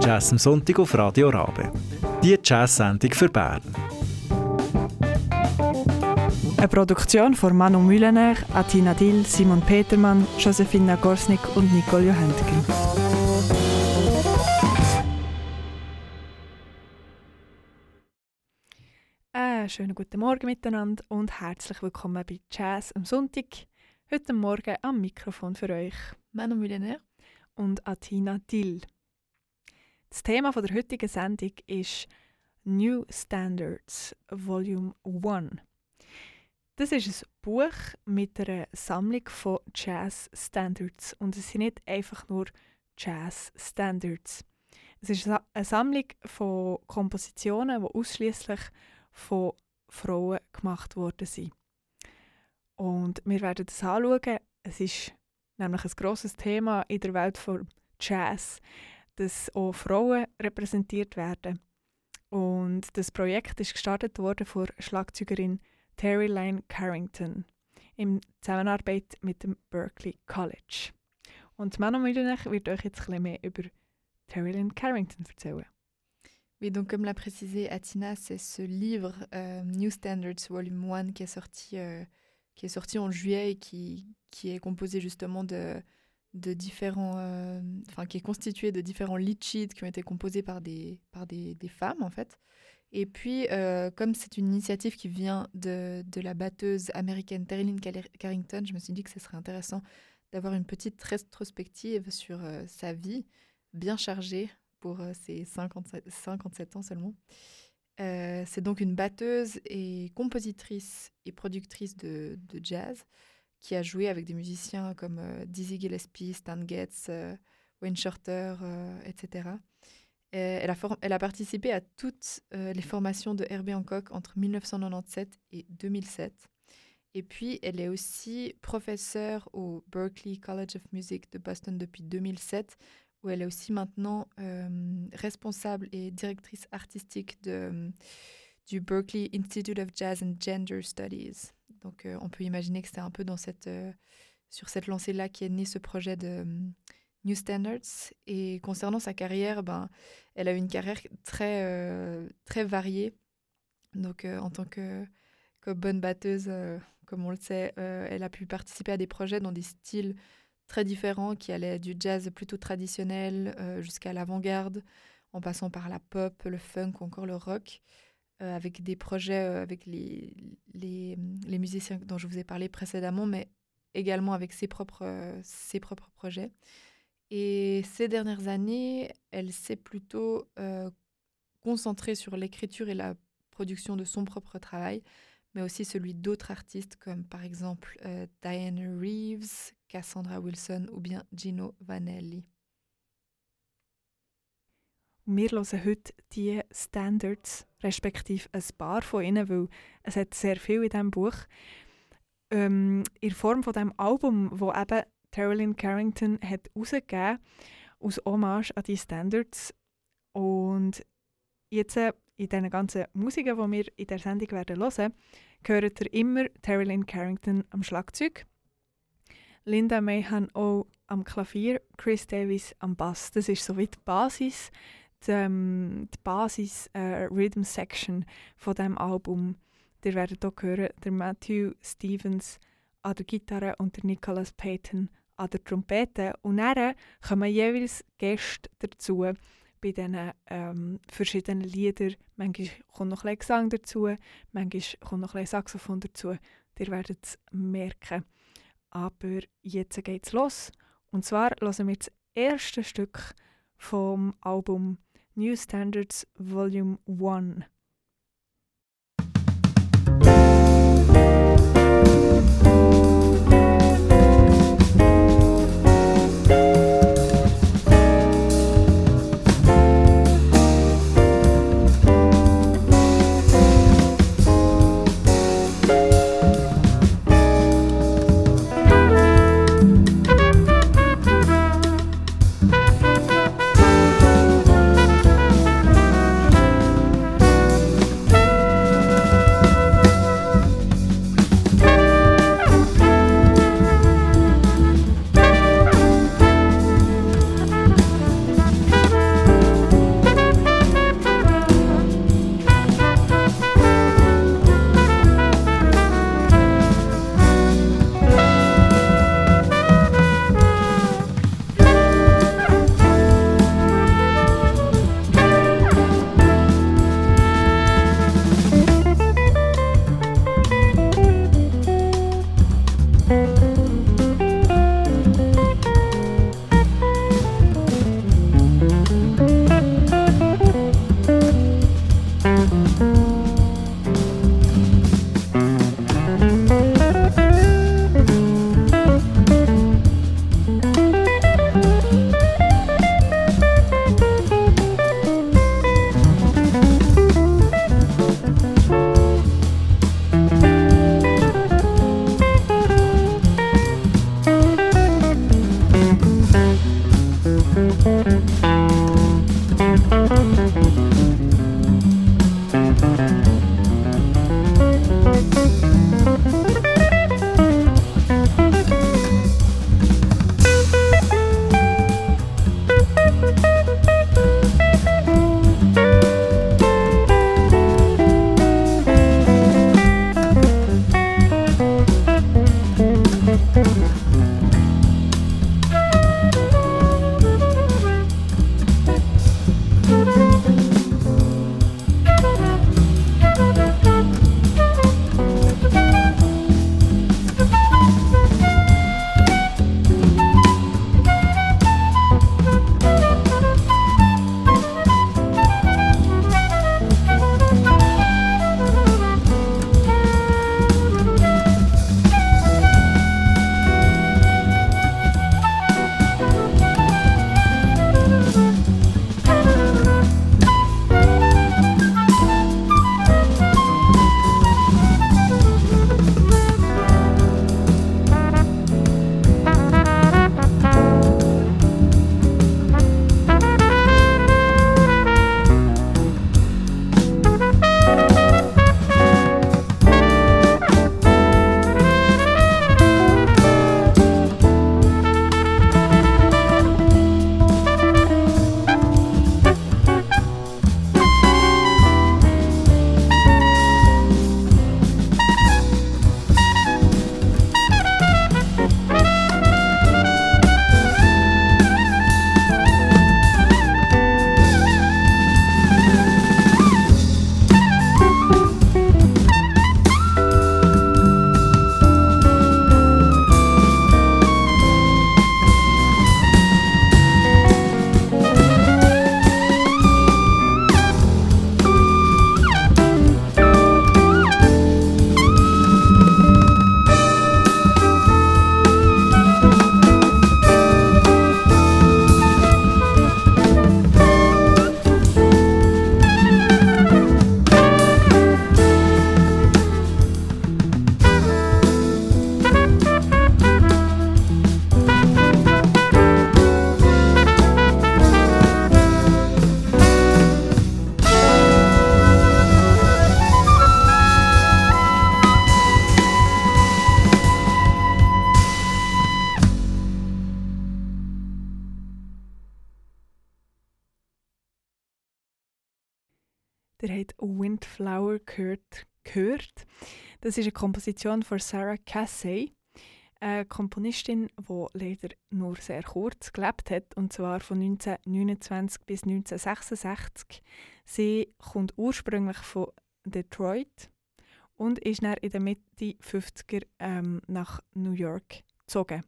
Jazz am Sonntag auf Radio Rabe. Die Jazz-Sendung für Bern. Eine Produktion von Manu Mühlener, Atina Dill, Simon Petermann, Josephine Gorsnik und Nicole Johentgen. Schönen guten Morgen miteinander und herzlich willkommen bei Jazz am Sonntag. Heute Morgen am Mikrofon für euch Manu Mühlener und Atina Dill. Das Thema der heutigen Sendung ist New Standards Volume 1. Das ist ein Buch mit einer Sammlung von Jazz Standards und es sind nicht einfach nur Jazz Standards. Es ist eine Sammlung von Kompositionen, die ausschließlich von Frauen gemacht worden sind. Und wir werden das anschauen. Es ist nämlich ein grosses Thema in der Welt von Jazz dass auch Frauen repräsentiert werden. Und das Projekt ist gestartet worden von Schlagzeugerin Terry Lane Carrington in Zusammenarbeit mit dem Berkeley College. Und Manon Mühlenich wird euch jetzt ein bisschen mehr über Terry Lane Carrington erzählen. Oui, donc comme l'a précisé Atina, c'est ce livre euh, New Standards Volume 1 qui est sorti, euh, qui est sorti en juillet et qui, qui est composé justement de, de différents, euh, qui est constitué de différents lead sheets qui ont été composés par des, par des, femmes en fait. Et puis, comme c'est une initiative qui vient de, de la batteuse américaine Terry Carrington, je me suis dit que ce serait intéressant d'avoir une petite rétrospective sur sa vie, bien chargée pour ses 57, 57 ans seulement. c'est donc une batteuse et compositrice et productrice de, jazz qui a joué avec des musiciens comme euh, Dizzy Gillespie, Stan Getz, euh, Wayne Shorter, euh, etc. Et elle, a elle a participé à toutes les formations de Herbie Hancock entre 1997 et 2007. Et puis, elle est aussi professeure au Berklee College of Music de Boston depuis 2007, où elle est aussi maintenant responsable et directrice artistique de, du Berklee Institute of Jazz and Gender Studies. Donc euh, on peut imaginer que c'est un peu dans cette, euh, sur cette lancée-là qui est né ce projet de New Standards. Et concernant sa carrière, ben, elle a eu une carrière très, euh, très variée. Donc en tant que, que, bonne batteuse, comme on le sait, elle a pu participer à des projets dans des styles très différents qui allaient du jazz plutôt traditionnel jusqu'à l'avant-garde, en passant par la pop, le funk ou encore le rock. Euh, avec des projets euh, avec les, les, les, musiciens dont je vous ai parlé précédemment, mais également avec ses propres, euh, ses propres projets. Et ces dernières années, elle s'est plutôt concentrée sur l'écriture et la production de son propre travail, mais aussi celui d'autres artistes comme par exemple Diane Reeves, Cassandra Wilson ou bien Gino Vanelli. Wir hören heute die Standards, respektive ein paar von ihnen, weil es hat sehr viel in diesem Buch. Ähm, in Form von diesem Album, das eben Terrellyn Carrington hat herausgegeben aus Hommage an die Standards. Und jetzt äh, in diesen ganzen Musiken, die wir in der Sendung werden hören, hört ihr immer Terrellyn Carrington am Schlagzeug, Linda Mayhan auch am Klavier, Chris Davis am Bass. Das ist so wie die Basis die, ähm, die Basis äh, Rhythm Section von dem Album. Ihr werdet hier hören, der Matthew Stevens an der Gitarre und der Nicholas Payton an der Trompete. Und dann kommen jeweils Gäste dazu bei diesen ähm, verschiedenen Liedern. Manchmal kommt noch ein Gesang dazu, manchmal kommt noch ein Saxophon dazu. Ihr werdet es merken. Aber jetzt geht es los. Und zwar hören wir das erste Stück vom Album New Standards Volume 1. Das ist eine Komposition von Sarah Cassey, eine Komponistin, die leider nur sehr kurz gelebt hat, und zwar von 1929 bis 1966. Sie kommt ursprünglich von Detroit und ist dann in der Mitte 50er ähm, nach New York gezogen.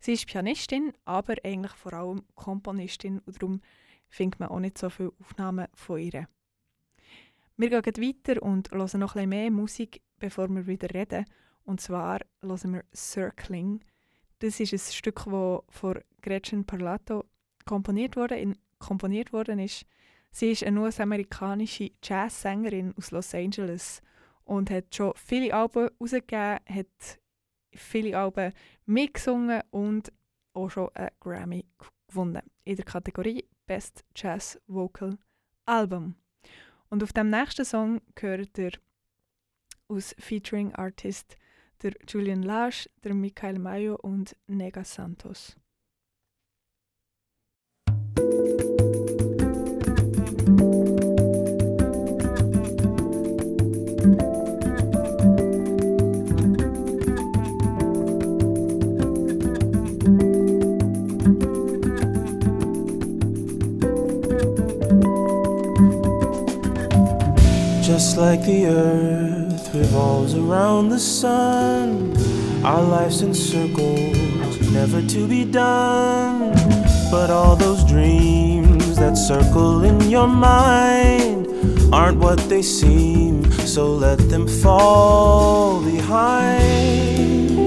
Sie ist Pianistin, aber eigentlich vor allem Komponistin und darum findet man auch nicht so viele Aufnahmen von ihr. Wir gehen weiter und hören noch ein bisschen mehr Musik, bevor wir wieder reden. Und zwar hören wir Circling. Das ist ein Stück, das von Gretchen Parlato komponiert wurde, in, komponiert worden ist. Sie ist eine US-amerikanische Jazzsängerin aus Los Angeles und hat schon viele Alben herausgegeben, hat viele Alben mitgesungen und auch schon einen Grammy gewonnen in der Kategorie Best Jazz Vocal Album. Und auf dem nächsten Song gehört ihr aus Featuring Artist der Julian Lasch, der Michael Mayo und Nega Santos. Just like the earth revolves around the sun, our life's in circles, never to be done. But all those dreams that circle in your mind aren't what they seem, so let them fall behind.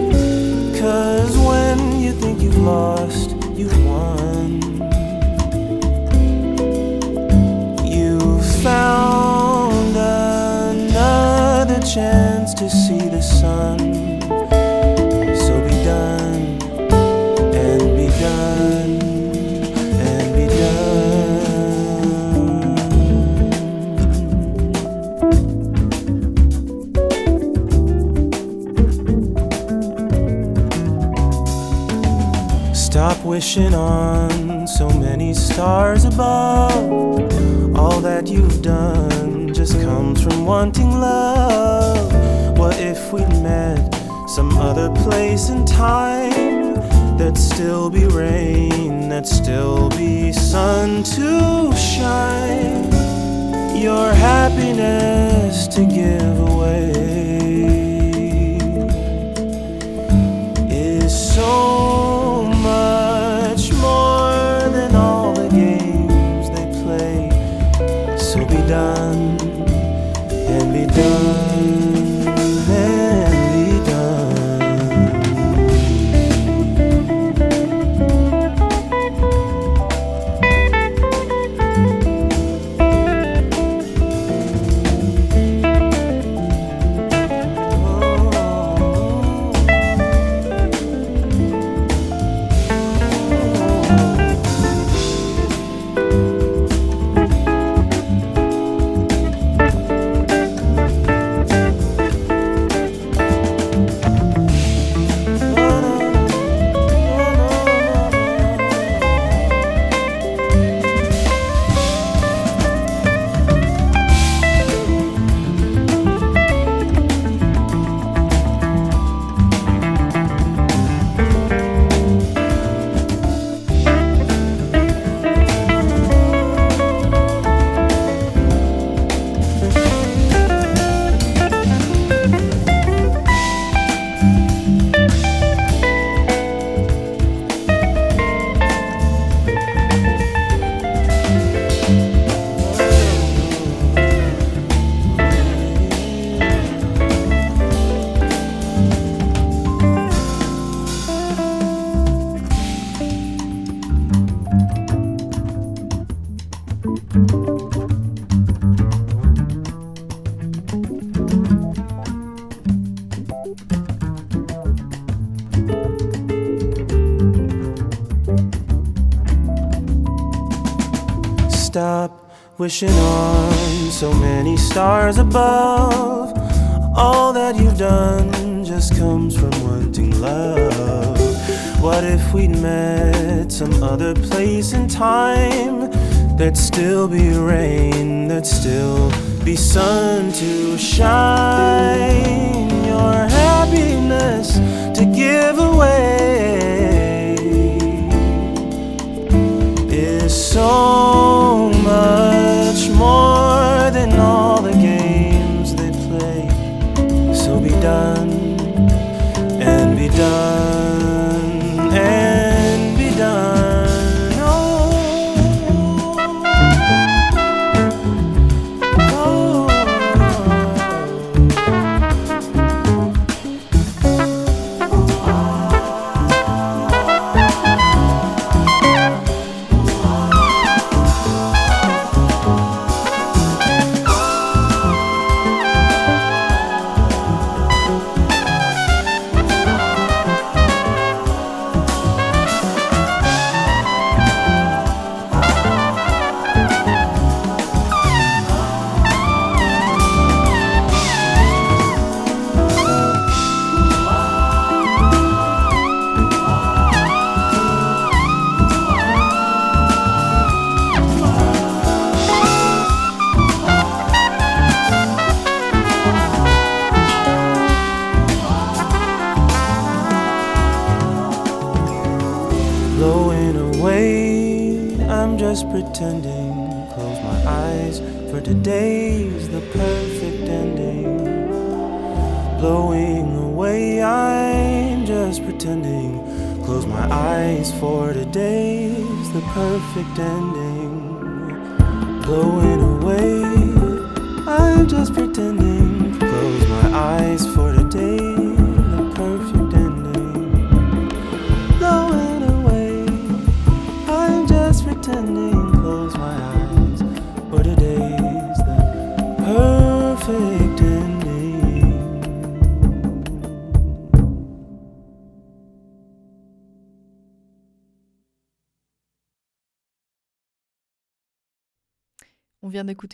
Cause when you think you've lost, you've won. You found chance to see the sun. So be done and be done and be done. Stop wishing on so many stars above. All that you've done just comes from wanting love. What if we met some other place and time? There'd still be rain, there'd still be sun to shine. Your happiness to give away is so wishing on so many stars above. All that you've done just comes from wanting love. What if we'd met some other place and time? there'd still be rain, there'd still be sun to shine. Your happiness to give away is so perfect and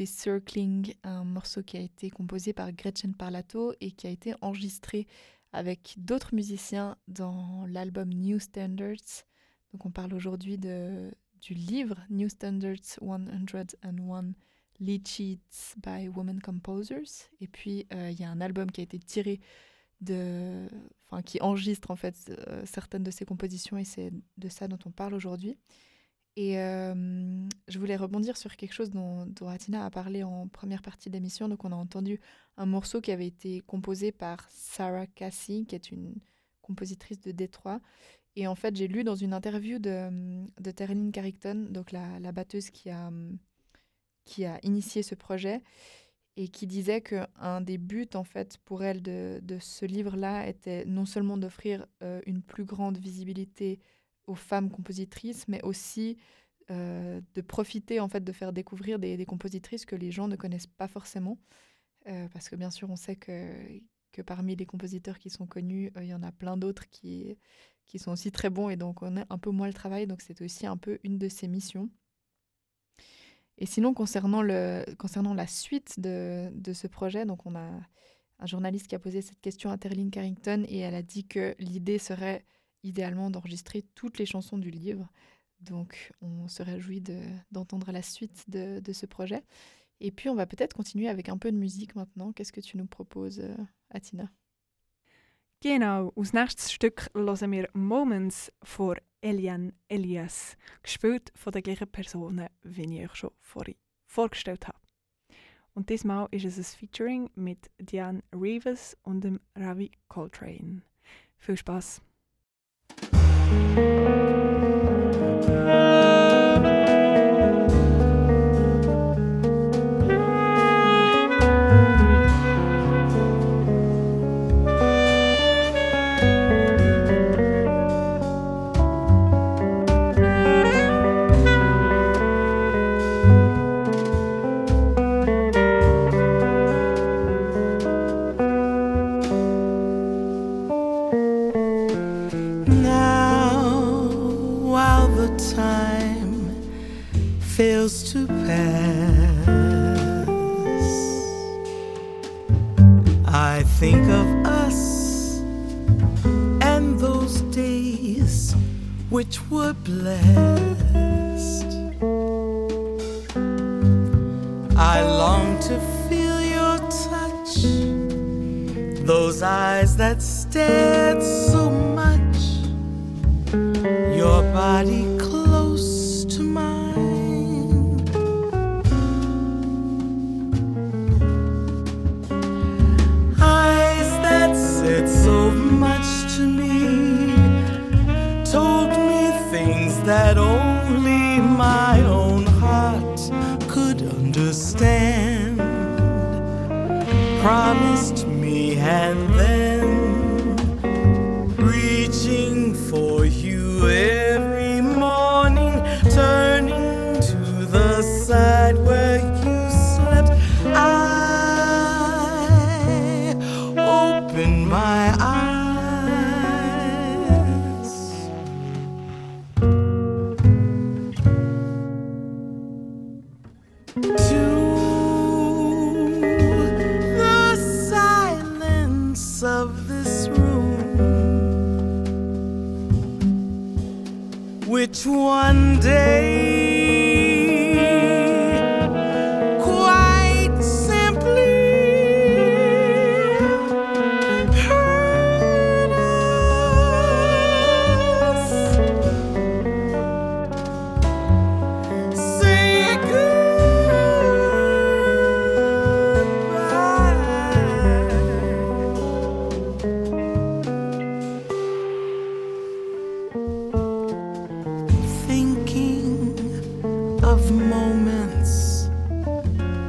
Circling, un morceau qui a été composé par Gretchen Parlato et qui a été enregistré avec d'autres musiciens dans l'album New Standards. Donc on parle aujourd'hui du livre New Standards 101 Lead Sheets by Women Composers. Et puis euh, il y a un album qui a été tiré de, enfin qui enregistre en fait euh, certaines de ces compositions et c'est de ça dont on parle aujourd'hui. Et je voulais rebondir sur quelque chose dont, dont Atina a parlé en première partie de l'émission. Donc, on a entendu un morceau qui avait été composé par Sarah Cassie, qui est une compositrice de Détroit. Et en fait, j'ai lu dans une interview de, de Carrington, donc la, batteuse qui a, qui a initié ce projet, et qui disait qu'un des buts, en fait, pour elle de, de ce livre-là était non seulement d'offrir une plus grande visibilité aux femmes compositrices, mais aussi euh, de profiter en fait de faire découvrir des, compositrices que les gens ne connaissent pas forcément. Euh, parce que bien sûr, on sait que, que parmi les compositeurs qui sont connus, euh, il y en a plein d'autres qui, qui sont aussi très bons et donc on a un peu moins le travail. Donc c'est aussi un peu une de ses missions. Et sinon, concernant, le, concernant la suite de, de ce projet, donc on a un journaliste qui a posé cette question à Terline Carrington et elle a dit que l'idée serait idéalement d'enregistrer toutes les chansons du livre. Donc on se réjouit de- d'entendre la suite de, ce projet. Et puis on va peut-être continuer avec un peu de musique maintenant. Qu'est-ce que tu nous proposes, euh, Atina Genau, als nächstes Stück hören wir Moments von Eliane Elias, gespielt von den gleichen Personen, wie ich euch schon vorhin vorgestellt habe. Und diesmal ist es ein Featuring mit Diane Rivas und dem Ravi Coltrane. Viel Spaß! thank you think of us and those days which were blessed. I long to feel your touch, those eyes that stared so much, your body of moments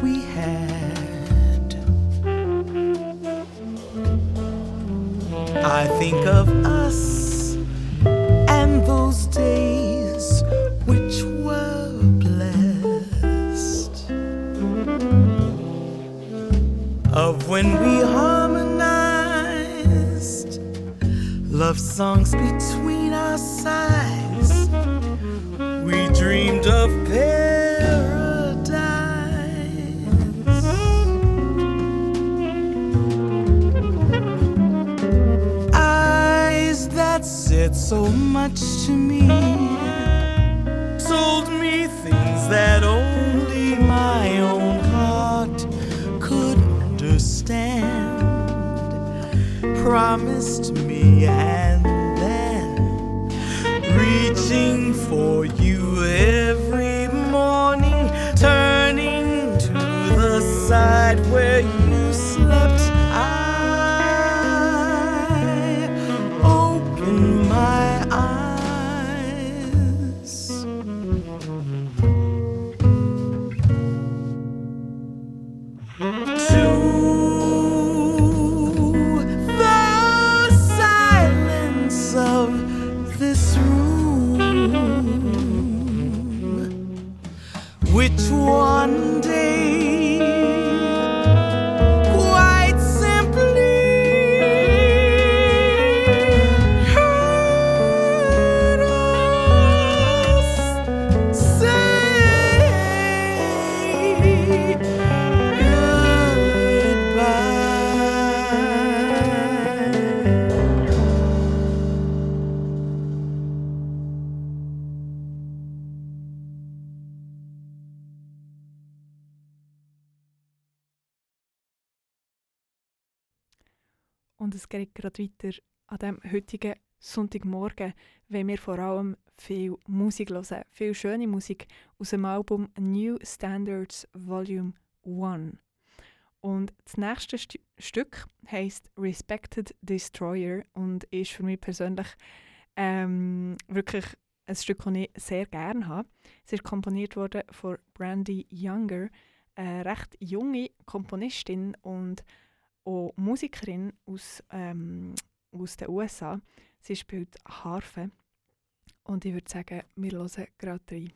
we had. I think of us and those days which were blessed. Of when we harmonized love songs between our sides. Und es geht gerade weiter an dem heutigen Sonntagmorgen, wenn wir vor allem viel Musik hören. Viel schöne Musik aus dem Album New Standards Volume 1. Und das nächste Stu Stück heißt Respected Destroyer und ist für mich persönlich ähm, wirklich ein Stück, das ich sehr gerne habe. Es ist komponiert worden von Brandy Younger, eine recht junge Komponistin und auch Musikerin aus, ähm, aus den USA. Sie spielt Harfe. Und ich würde sagen, wir hören gerade rein.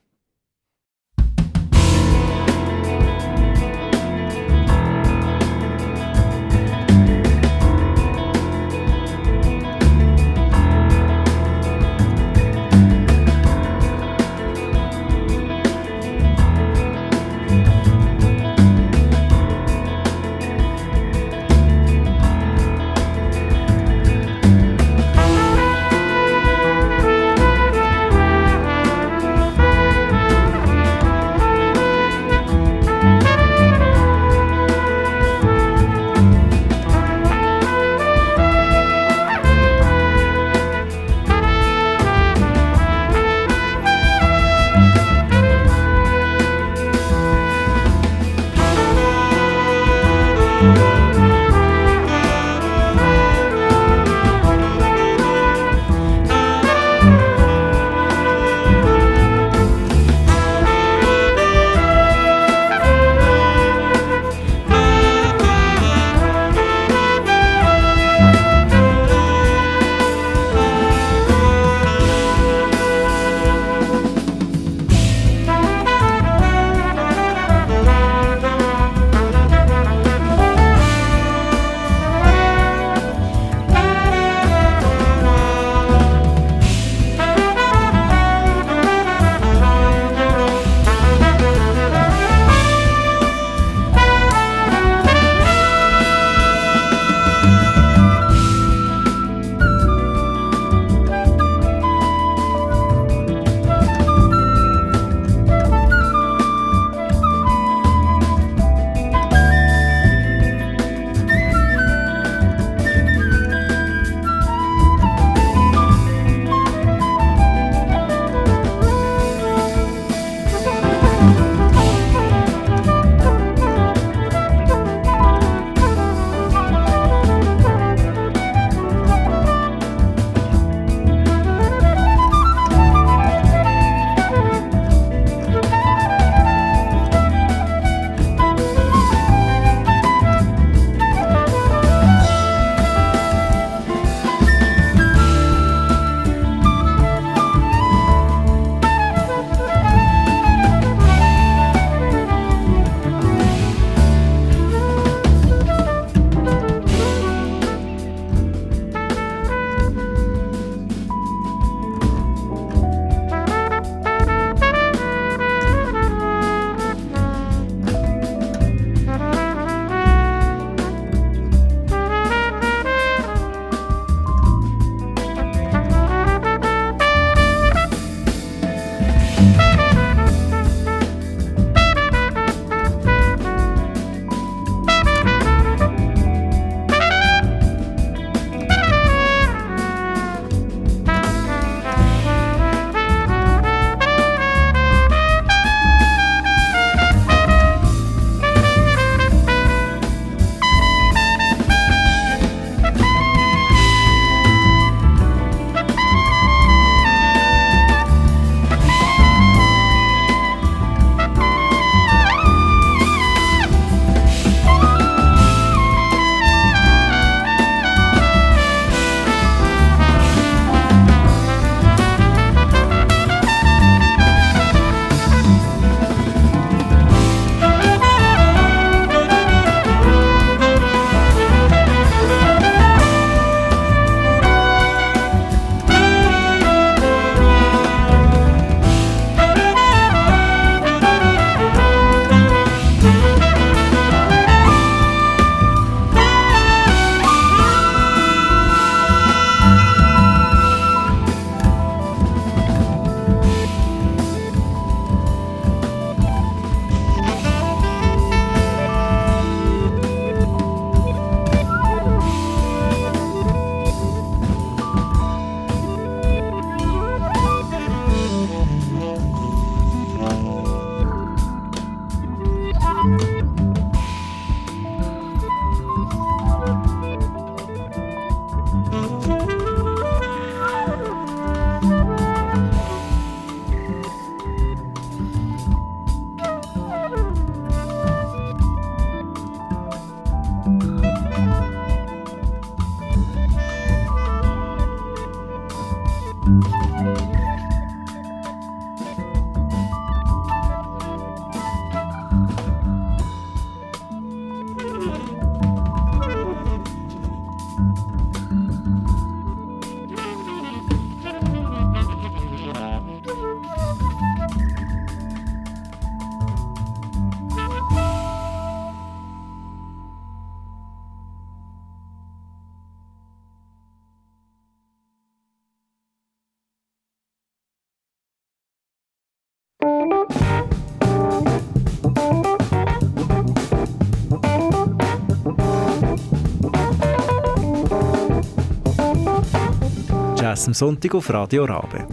Jazz am Sonntag auf Radio Rabe.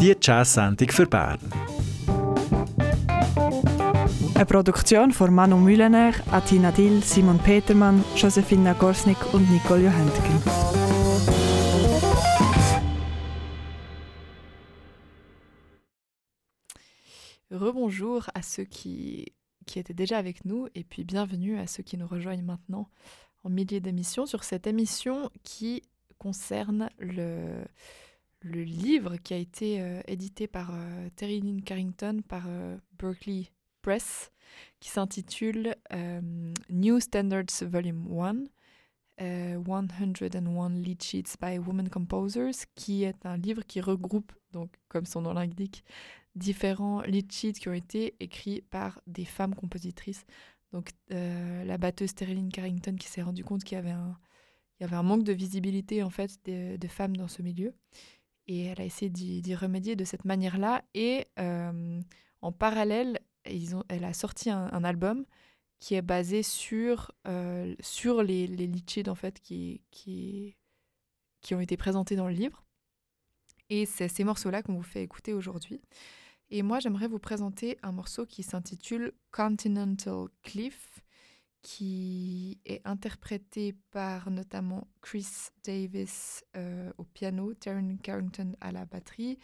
Die Jazz-Sendung für Bern. Eine Produktion von Manu Mühlener, Atina Dill, Simon Petermann, Josephine Gorsnik und Nicole Johentgen. Rebonjour à ceux qui, qui étaient déjà avec nous et puis bienvenue à ceux qui nous rejoignent maintenant en milieu d'émission sur cette émission qui concerne le, livre qui a été euh, édité par euh, Terry Lynn Carrington par euh, Berkeley Press qui s'intitule New Standards Volume 1 euh, 101 Lead Sheets by Women Composers qui est un livre qui regroupe donc comme son nom l'indique différents lead sheets qui ont été écrits par des femmes compositrices. Donc la batteuse Sterling Carrington qui s'est rendu compte qu'il y avait un il y avait un manque de visibilité en fait de, de femmes dans ce milieu et elle a essayé d'y remédier de cette manière-là et euh, en parallèle elle a sorti un, album qui est basé sur, euh, sur les, les sheets, en fait qui, qui, qui ont été présentés dans le livre. Et c'est ces morceaux-là qu'on vous fait écouter aujourd'hui. Et moi, j'aimerais vous présenter un morceau qui s'intitule Continental Cliff, qui est interprété par notamment Chris Davis euh, au piano, Taryn Carrington à la batterie,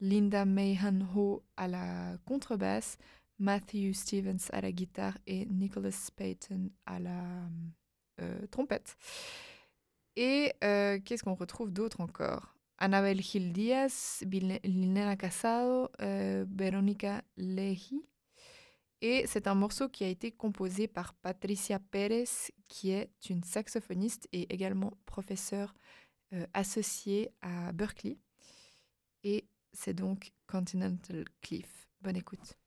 Linda Mayhan Ho à la contrebasse, Matthew Stevens à la guitare et Nicholas Payton à la euh, trompette. Et euh, qu'est-ce qu'on retrouve d'autre encore? Anabel Gil Diaz, Lina Casado, Veronica Lehi. Et c'est un morceau qui a été composé par Patricia Pérez, qui est une saxophoniste et également professeure euh, associée à Berkeley. Et c'est donc Continental Cliff. Bonne écoute.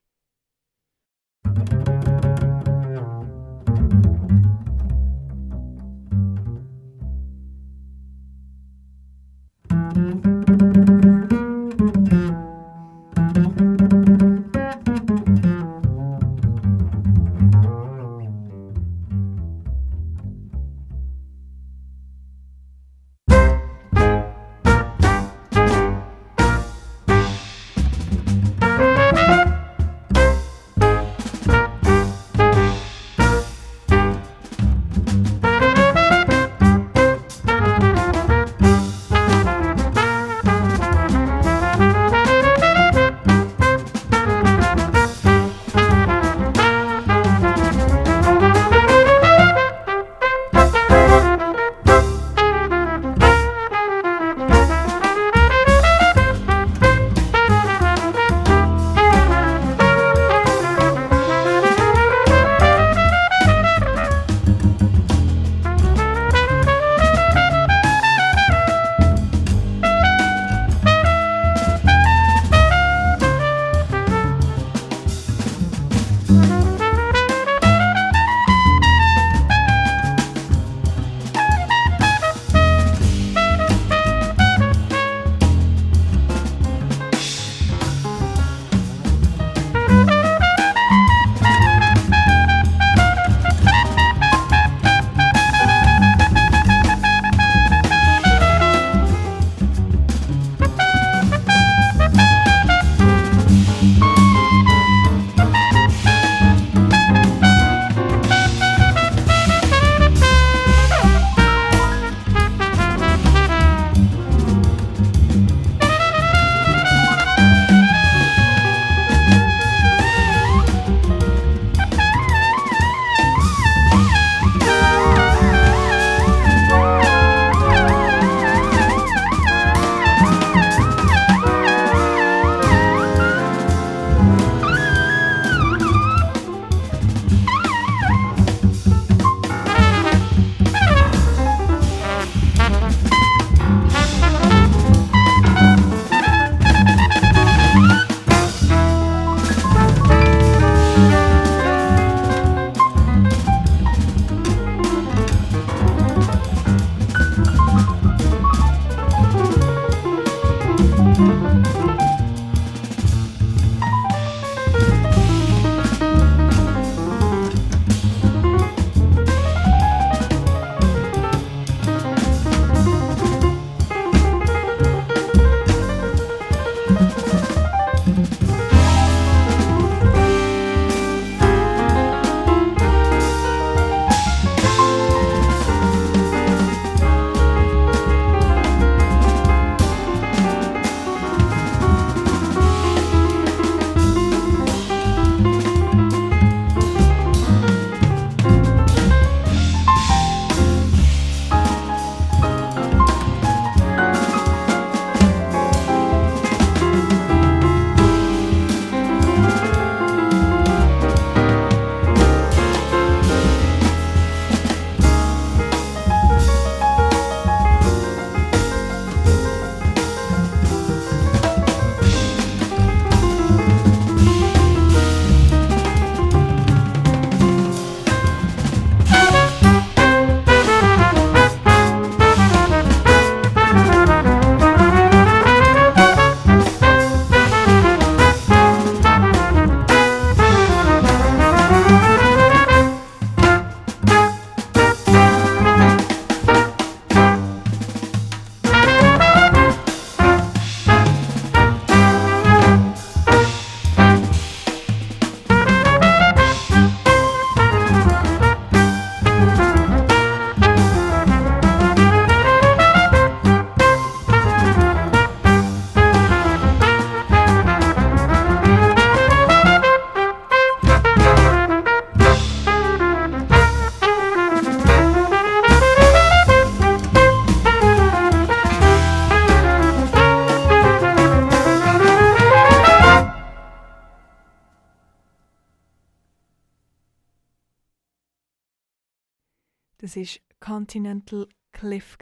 Das ist Continental Cliff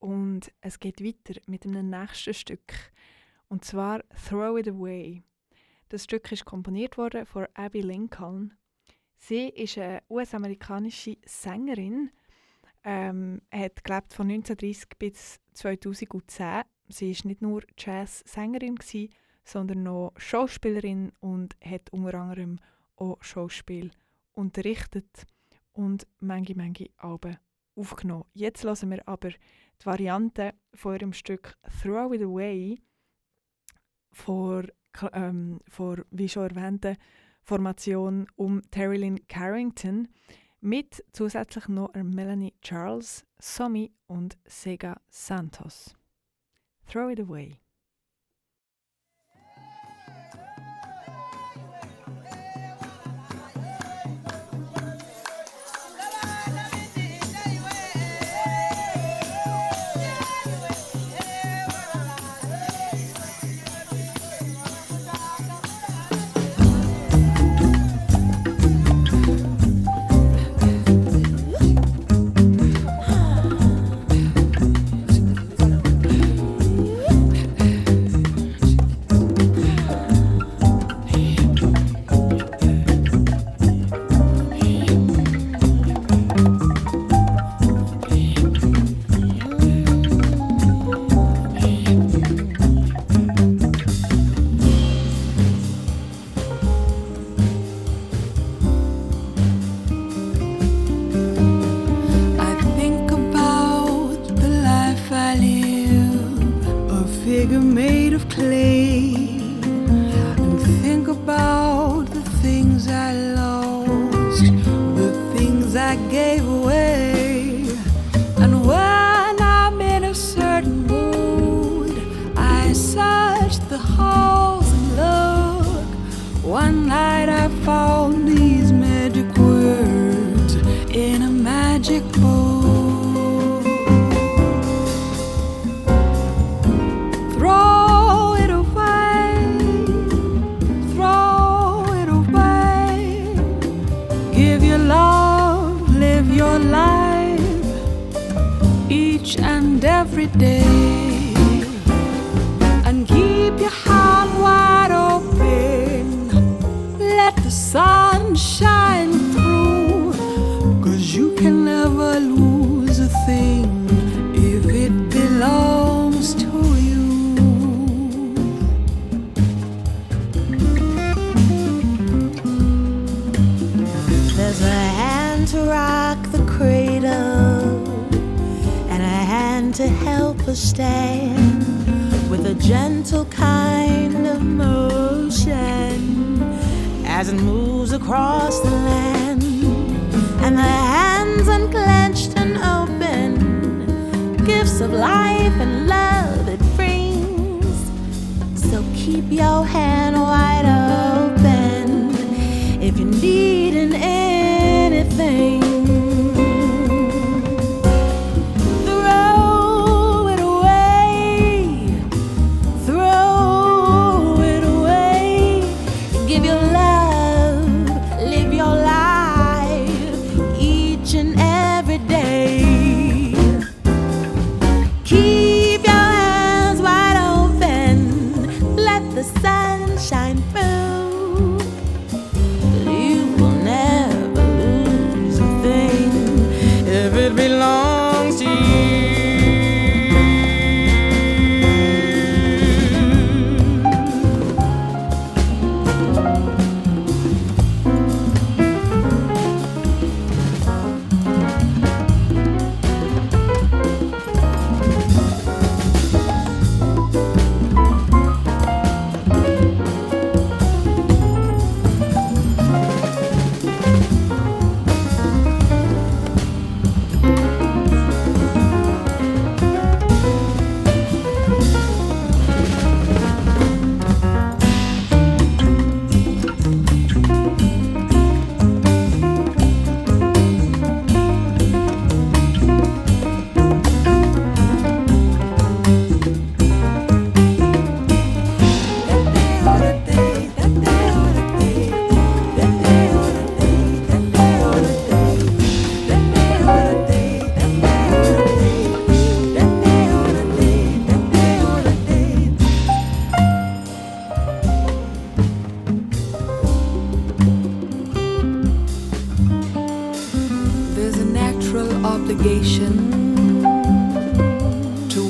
und es geht weiter mit einem nächsten Stück und zwar Throw It Away. Das Stück ist komponiert worden von Abby Lincoln. Sie ist eine US-amerikanische Sängerin. Ähm, hat gelebt von 1930 bis 2010. Sie ist nicht nur Jazz-Sängerin sondern noch Schauspielerin und hat unter anderem auch Schauspiel unterrichtet und manche, manche Alben aufgenommen. Jetzt hören wir aber die Variante von ihrem Stück Throw It Away vor, ähm, vor wie schon erwähnte, Formation um Terry Lynn Carrington mit zusätzlich noch Melanie Charles, Somi und Sega Santos. Throw It Away.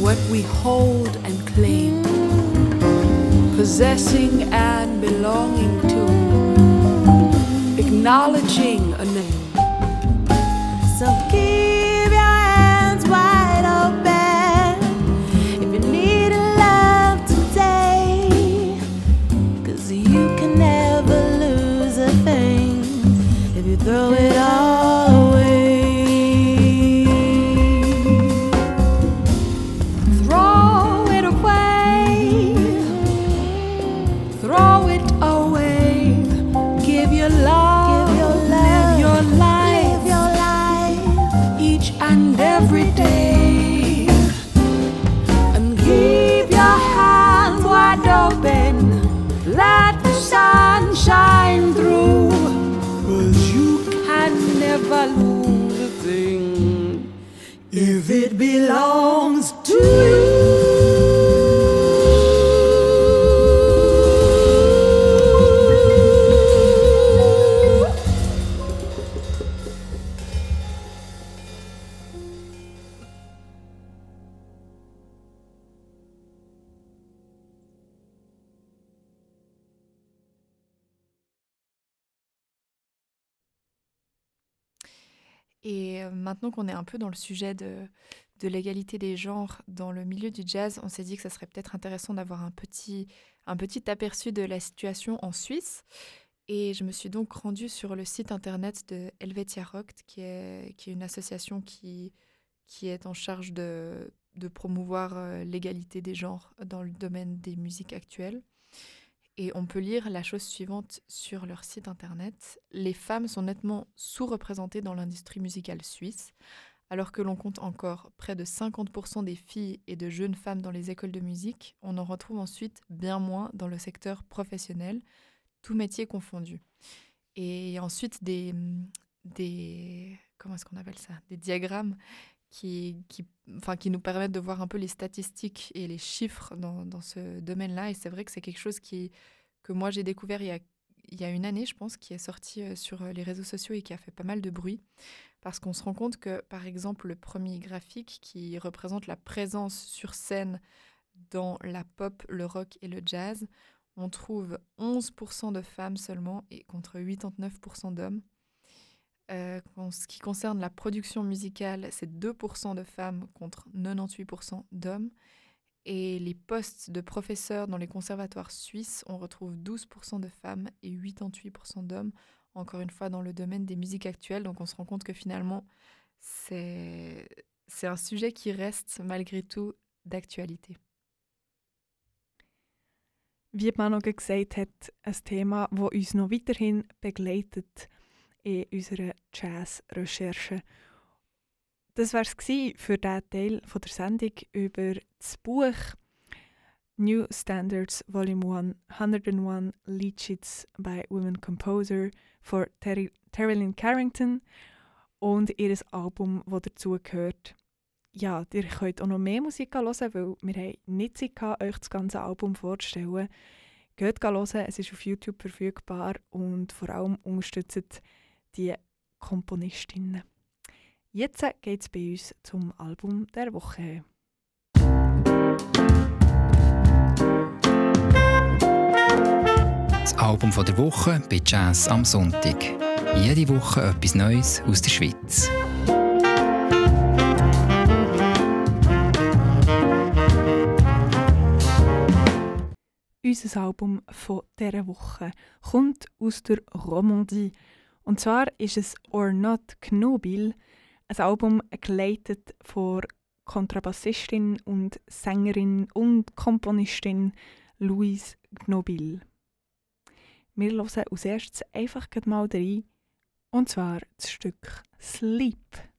What we hold and claim, possessing and belonging to, acknowledging a name. So keep qu'on est un peu dans le sujet de, de l'égalité des genres dans le milieu du jazz, on s'est dit que ça serait peut-être intéressant d'avoir un petit, un petit aperçu de la situation en Suisse. Et je me suis donc rendue sur le site internet de Helvetia Rock, qui est, qui est une association qui, qui est en charge de, de promouvoir euh, l'égalité des genres dans le domaine des musiques actuelles. Et on peut lire la chose suivante sur leur site internet. Les femmes sont nettement sous-représentées dans l'industrie musicale suisse, alors que l'on compte encore près de 50% des filles et de jeunes femmes dans les écoles de musique, on en retrouve ensuite bien moins dans le secteur professionnel, tout métier confondu. Et ensuite des, des comment est-ce qu'on appelle ça? Des diagrammes qui, qui, enfin, qui nous permettent de voir un peu les statistiques et les chiffres dans, dans ce domaine-là. Et c'est vrai que c'est quelque chose qui, que moi j'ai découvert il y, a, il y a une année, je pense, qui est sorti euh, sur les réseaux sociaux et qui a fait pas mal de bruit. Parce qu'on se rend compte que, par exemple, le premier graphique qui représente la présence sur scène dans la pop, le rock et le jazz, on trouve 11% de femmes seulement et contre 89% d'hommes. Euh, en ce qui concerne la production musicale, c'est 2% de femmes contre 98% d'hommes. Et les postes de professeurs dans les conservatoires suisses, on retrouve 12% de femmes et 88% d'hommes, encore une fois dans le domaine des musiques actuelles. Donc on se rend compte que finalement, c'est un sujet qui reste malgré tout d'actualité. Wie Manu gesagt hat, ein Thema, das uns noch weiterhin begleitet in unserer Jazz-Recherche. Das war es für diesen Teil von der Sendung über das Buch New Standards Volume 1 101 Lead by Women Composer von Terry, Terilyn Carrington und ihr Album, das dazu gehört. Ja, ihr könnt auch noch mehr Musik hören, weil wir haben nicht Zeit gehabt, euch das ganze Album vorzustellen. Geht hören, es ist auf YouTube verfügbar und vor allem unterstützt die Komponistinnen. Jetzt geht es bei uns zum Album der Woche. Das Album von der Woche bei Jazz am Sonntag. Jede Woche etwas Neues aus der Schweiz. Unser Album von dieser Woche kommt aus der Romandie. Und zwar ist es Or Not Knobil, ein Album geleitet von Kontrabassistin und Sängerin und Komponistin Louise Knobil. Wir hören als erstes einfach mal rein, und zwar das Stück Sleep.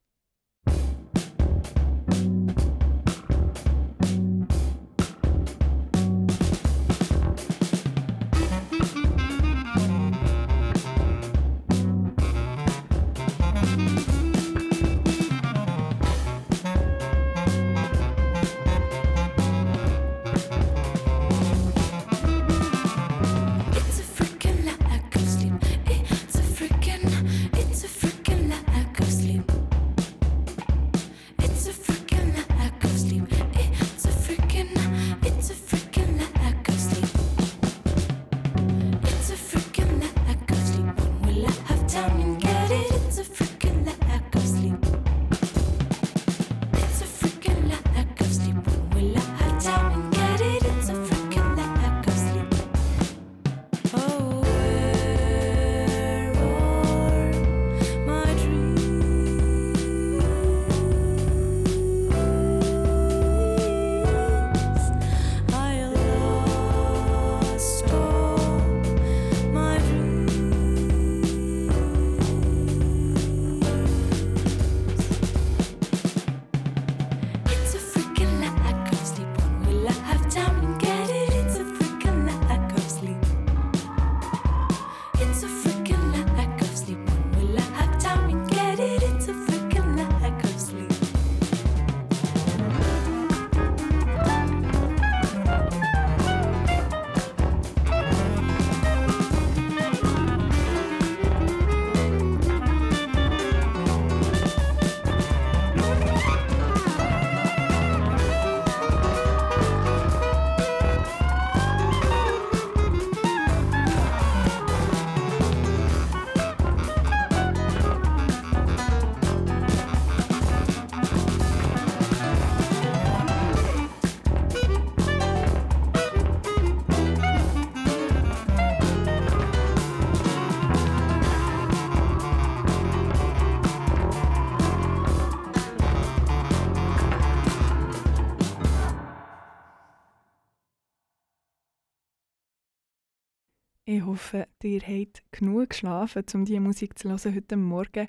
Hoffe, ihr habt genug geschlafen, um diese Musik zu hören heute Morgen.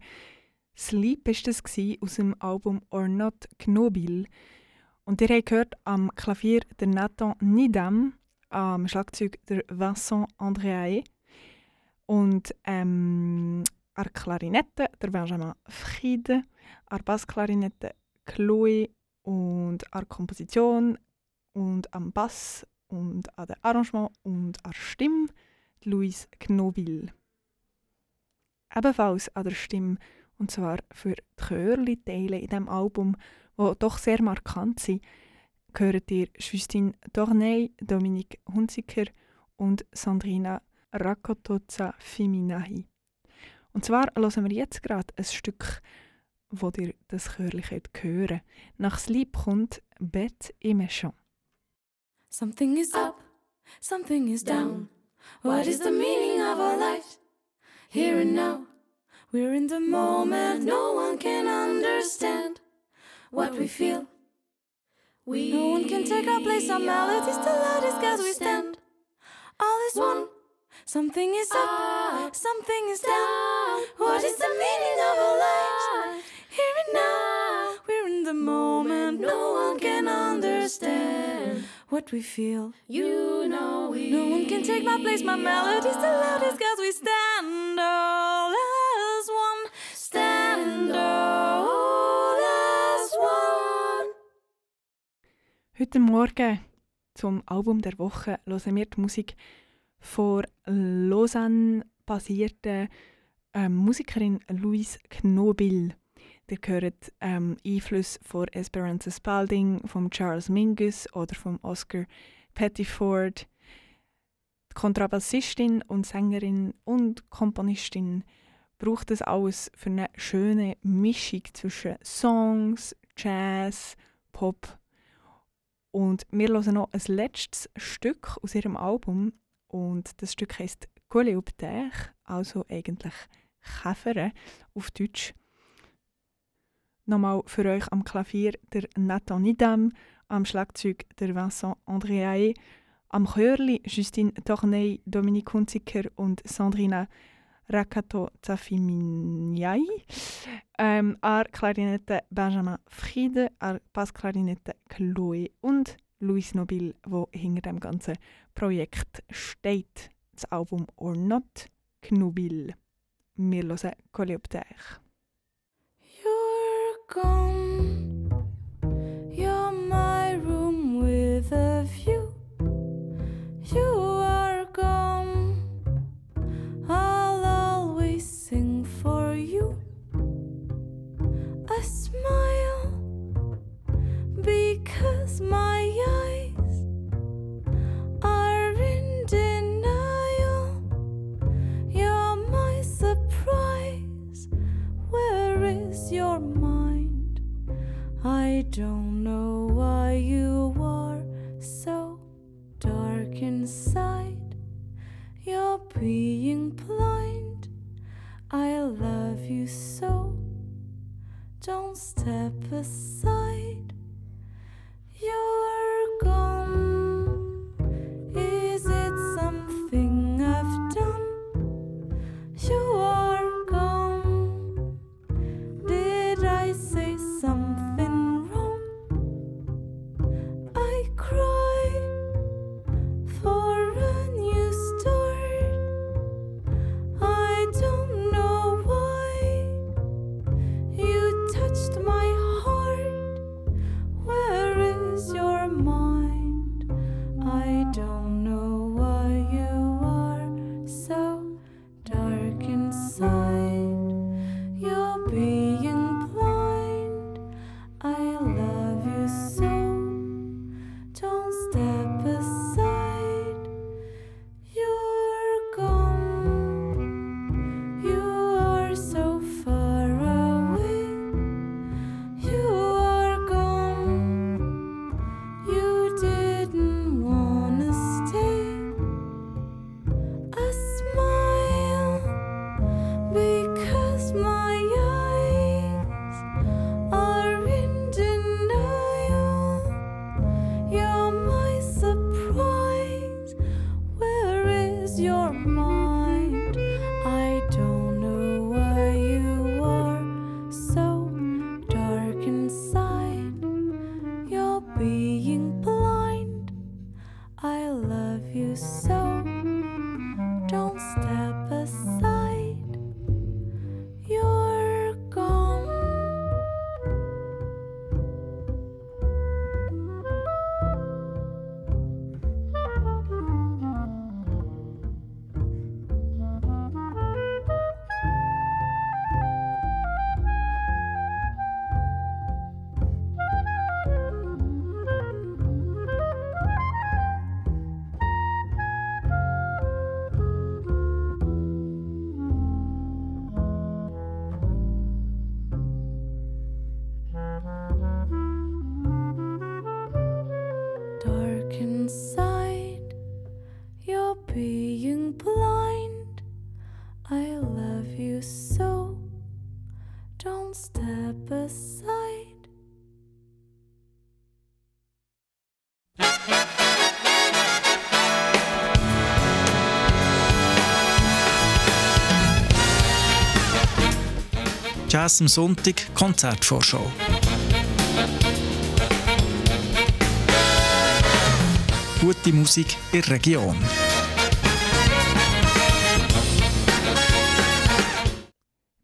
Sleep war das aus dem Album Or Not Knobil. Und ihr habt gehört am Klavier der Nathan Nidam, am Schlagzeug der Vincent Andréae und ähm, an der Klarinette der Benjamin Friede, an der Bassklarinette Chloe und an der Komposition und am Bass und an dem Arrangement und an der Stimme Louis Knobil. Ebenfalls an der Stimme, und zwar für die Chörli-Teile in diesem Album, die doch sehr markant sind, gehört ihr Justine Dorney, Dominique Hunziker und Sandrina Rakotozza Fiminahi. Und zwar hören wir jetzt gerade ein Stück, wo ihr das Chörli hören könnt. Nach Sleep kommt Bête et Méchant. Something is up, something is down. What is the meaning of our lives? Here and now, we're in the moment, no one can understand what we feel. We no one can take our place, our melodies the loudest as we stand. All is one, something is up, ah, something is ah, down. What is the meaning of our lives? Here and now, ah, we're in the moment, no one can understand what we feel. You know. No one can take my place, my melody's the loudest cause we stand all as one. Stand all as one. Heute Morgen zum Album der Woche hören wir die Musik von Lausanne basierten ähm, Musikerin Louise Knobil. Ihr hört ähm, Einflüsse von Esperanza Spalding, von Charles Mingus oder von Oscar Pettiford. Kontrabassistin und Sängerin und Komponistin braucht das alles für eine schöne Mischung zwischen Songs, Jazz, Pop und wir hören noch ein letztes Stück aus ihrem Album und das Stück heißt Coléoptère, also eigentlich Käfer auf Deutsch. Nochmal für euch am Klavier der Nathan Nidam, am Schlagzeug der Vincent Andréae, am Chörli Justine Torney, Dominique Hunziker und Sandrina Rakato Zafiminiai, ähm, an Klarinette Benjamin Friede, an Bassklarinette Chloe und Louis Nobil, wo hinter dem ganzen Projekt steht. Das Album Or Not Knubil. Wir hören Coléoptère. You're gone. My eyes are in denial. You're my surprise. Where is your mind? I don't know why you are so dark inside. You're being blind. I love you so. Don't step aside your Jazz am Sonntag, Konzertvorschau. Gute Musik in der Region.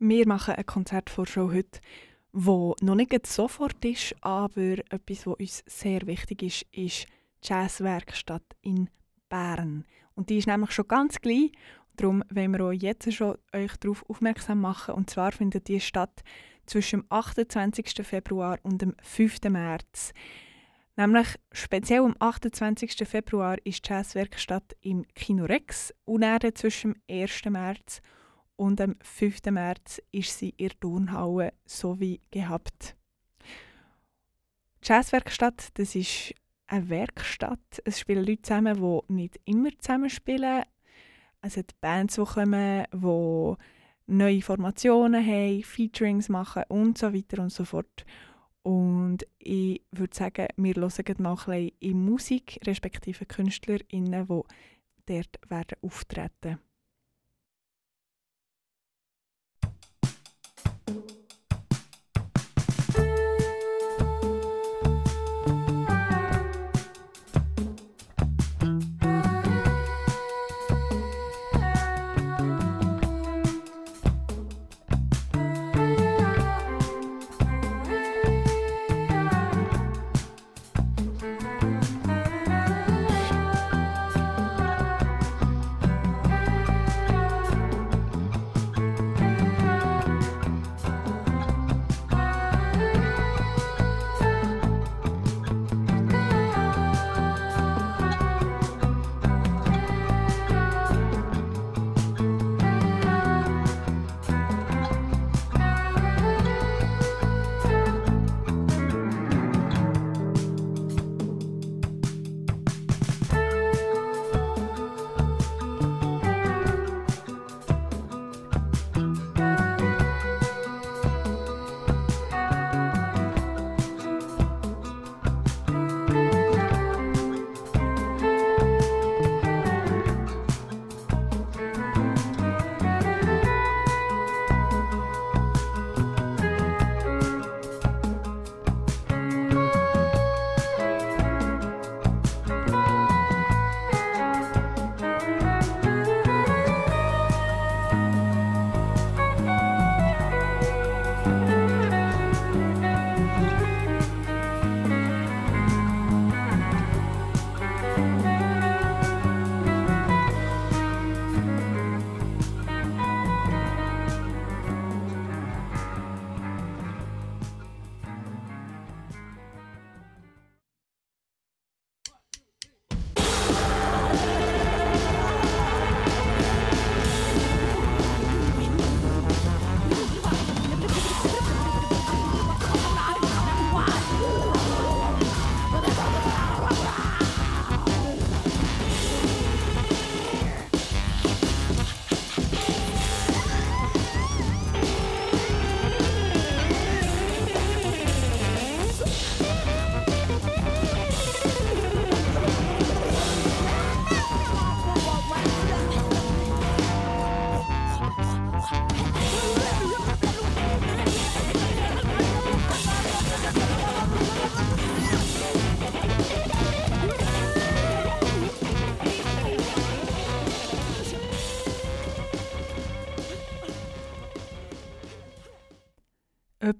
Wir machen eine Konzertvorschau heute, wo noch nicht sofort ist, aber etwas, was uns sehr wichtig ist, ist die Jazzwerkstatt in Bern. Und die ist nämlich schon ganz klein. Darum wollen wir euch jetzt schon euch darauf aufmerksam machen. Und zwar findet die statt zwischen dem 28. Februar und dem 5. März. Nämlich speziell am 28. Februar ist die Jazzwerkstatt im Kino Rex und zwischen dem 1. März und am 5. März ist sie in der so wie gehabt. Die Jazzwerkstatt, das ist eine Werkstatt. Es spielen Leute zusammen, die nicht immer zusammen spielen. Es hat Bands, die kommen, die neue Formationen haben, Featurings machen und so weiter und so fort. Und ich würde sagen, wir hören gleich mal ein bisschen in Musik, respektive KünstlerInnen, die dort werden auftreten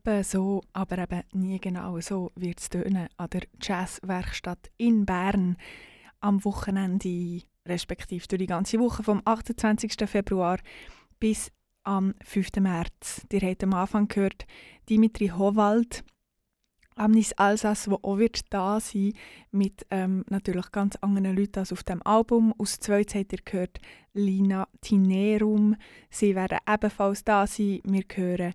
Etwa so, aber eben nie genau so wird es tönen an der Jazzwerkstatt in Bern am Wochenende, respektive durch die ganze Woche vom 28. Februar bis am 5. März. Ihr habt am Anfang gehört, Dimitri Howald, Amnis Alsace, wo auch wird da sein mit ähm, natürlich ganz anderen Leuten als auf dem Album. Aus Zweit habt ihr gehört Lina Tinerum. Sie werden ebenfalls da sein. Wir hören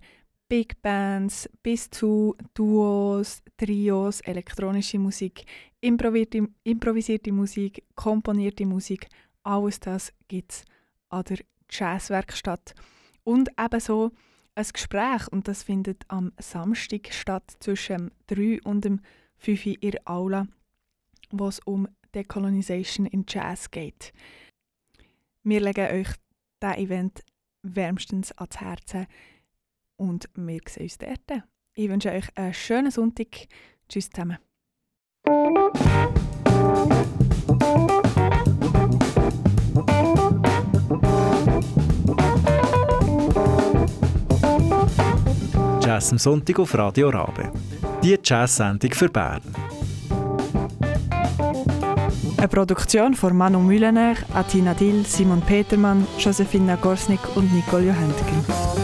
Big Bands bis zu Duos, Trios, elektronische Musik, improvisierte, Musik, komponierte Musik, alles das gibt es an der Jazzwerkstatt. Und ebenso ein Gespräch, und das findet am Samstag statt zwischen 3 und 5 Uhr in Aula, wo es um Decolonization in Jazz geht. Wir legen euch diesen Event wärmstens ans Herzen und wir sehen uns dort. Ich wünsche euch einen schönen Sonntag. Tschüss zusammen. Jazz am Sonntag auf Radio Rabe. Die Jazz-Sendung für Bern. Eine Produktion von Manu Mühlener, Atina Dill, Simon Petermann, Josefina Gorsnik und Nicole Johentgen.